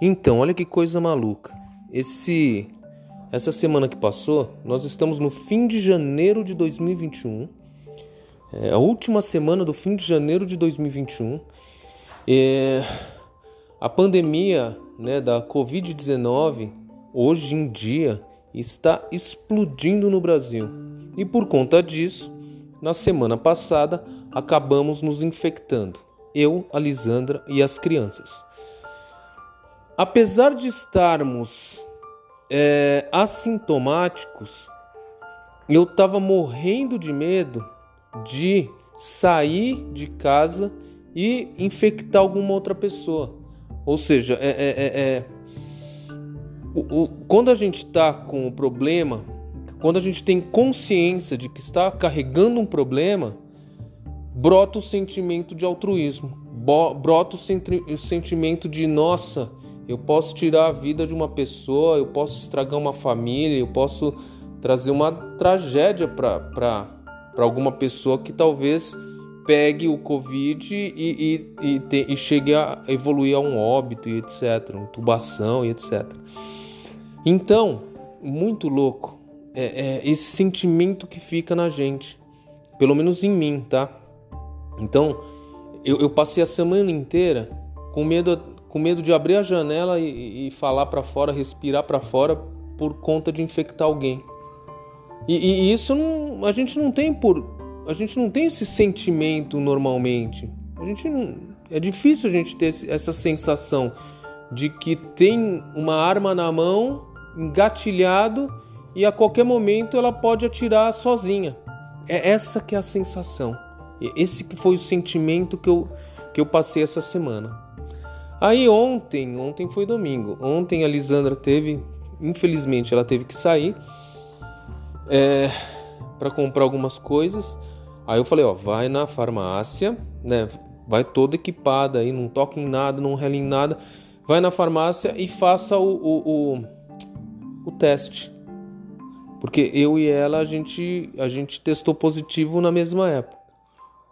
Então, olha que coisa maluca. Esse essa semana que passou, nós estamos no fim de janeiro de 2021. É a última semana do fim de janeiro de 2021. É, a pandemia né, da Covid-19, hoje em dia, está explodindo no Brasil. E por conta disso, na semana passada, acabamos nos infectando. Eu, a Lisandra e as crianças. Apesar de estarmos é, assintomáticos, eu estava morrendo de medo de sair de casa e infectar alguma outra pessoa. Ou seja, é, é, é, é o, o, quando a gente está com o problema, quando a gente tem consciência de que está carregando um problema, brota o sentimento de altruísmo, brota o, o sentimento de nossa eu posso tirar a vida de uma pessoa, eu posso estragar uma família, eu posso trazer uma tragédia para alguma pessoa que talvez pegue o Covid e, e, e, te, e, chegue a evoluir a um óbito e etc, intubação e etc. Então, muito louco é, é esse sentimento que fica na gente, pelo menos em mim, tá? Então, eu, eu passei a semana inteira com medo com medo de abrir a janela e, e falar para fora, respirar para fora por conta de infectar alguém. E, e, isso não, a gente não tem por, a gente não tem esse sentimento normalmente. A gente não, é difícil a gente ter essa sensação de que tem uma arma na mão, engatilhado e a qualquer momento ela pode atirar sozinha. É essa que é a sensação. Esse que foi o sentimento que eu, que eu passei essa semana. Aí ontem, ontem foi domingo. Ontem a Lisandra teve, infelizmente, ela teve que sair é, para comprar algumas coisas. Aí eu falei, ó, vai na farmácia, né? Vai toda equipada aí, não toca em nada, não rela em nada. Vai na farmácia e faça o, o, o, o teste. Porque eu e ela, a gente, a gente testou positivo na mesma época.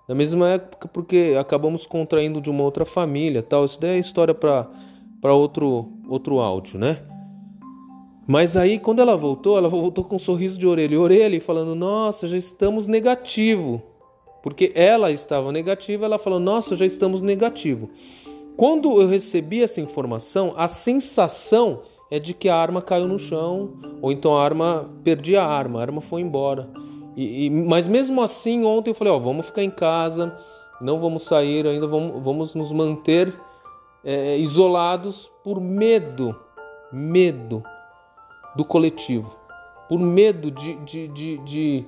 Na mesma época, porque acabamos contraindo de uma outra família, tal. Isso daí é história para outro outro áudio, né? Mas aí, quando ela voltou, ela voltou com um sorriso de orelha e orelha, falando: Nossa, já estamos negativo. Porque ela estava negativa, ela falou: Nossa, já estamos negativo. Quando eu recebi essa informação, a sensação é de que a arma caiu no chão, ou então a arma perdi a arma, a arma foi embora. E, e, mas mesmo assim, ontem eu falei: ó, vamos ficar em casa, não vamos sair ainda, vamos, vamos nos manter é, isolados por medo, medo do coletivo, por medo de, de, de, de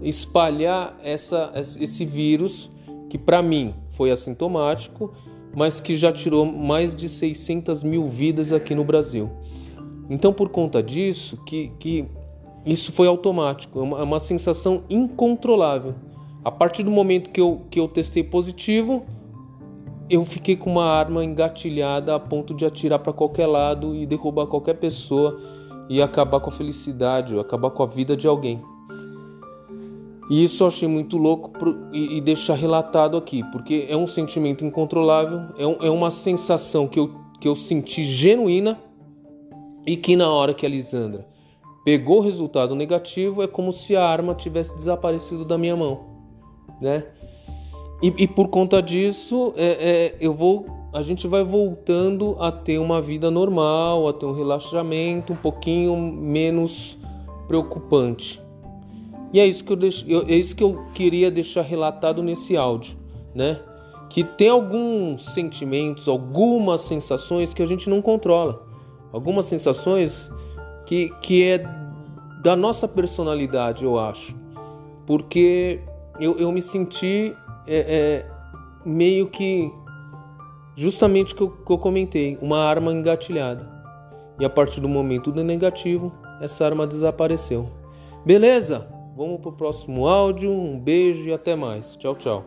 espalhar essa, esse vírus que para mim foi assintomático, mas que já tirou mais de 600 mil vidas aqui no Brasil. Então, por conta disso, que, que isso foi automático, é uma, é uma sensação incontrolável. A partir do momento que eu, que eu testei positivo, eu fiquei com uma arma engatilhada a ponto de atirar para qualquer lado e derrubar qualquer pessoa e acabar com a felicidade, acabar com a vida de alguém. E isso eu achei muito louco e, e deixar relatado aqui, porque é um sentimento incontrolável, é, um, é uma sensação que eu, que eu senti genuína e que na hora que a Lisandra pegou o resultado negativo, é como se a arma tivesse desaparecido da minha mão, né? E, e por conta disso, é, é, eu vou, a gente vai voltando a ter uma vida normal, a ter um relaxamento um pouquinho menos preocupante. E é isso que eu, é isso que eu queria deixar relatado nesse áudio, né? Que tem alguns sentimentos, algumas sensações que a gente não controla. Algumas sensações que, que é da nossa personalidade, eu acho. Porque eu, eu me senti é, é, meio que justamente o que que eu comentei, uma arma engatilhada. E a partir do momento do negativo, essa arma desapareceu. Beleza? Vamos pro próximo áudio. Um beijo e até mais. Tchau, tchau.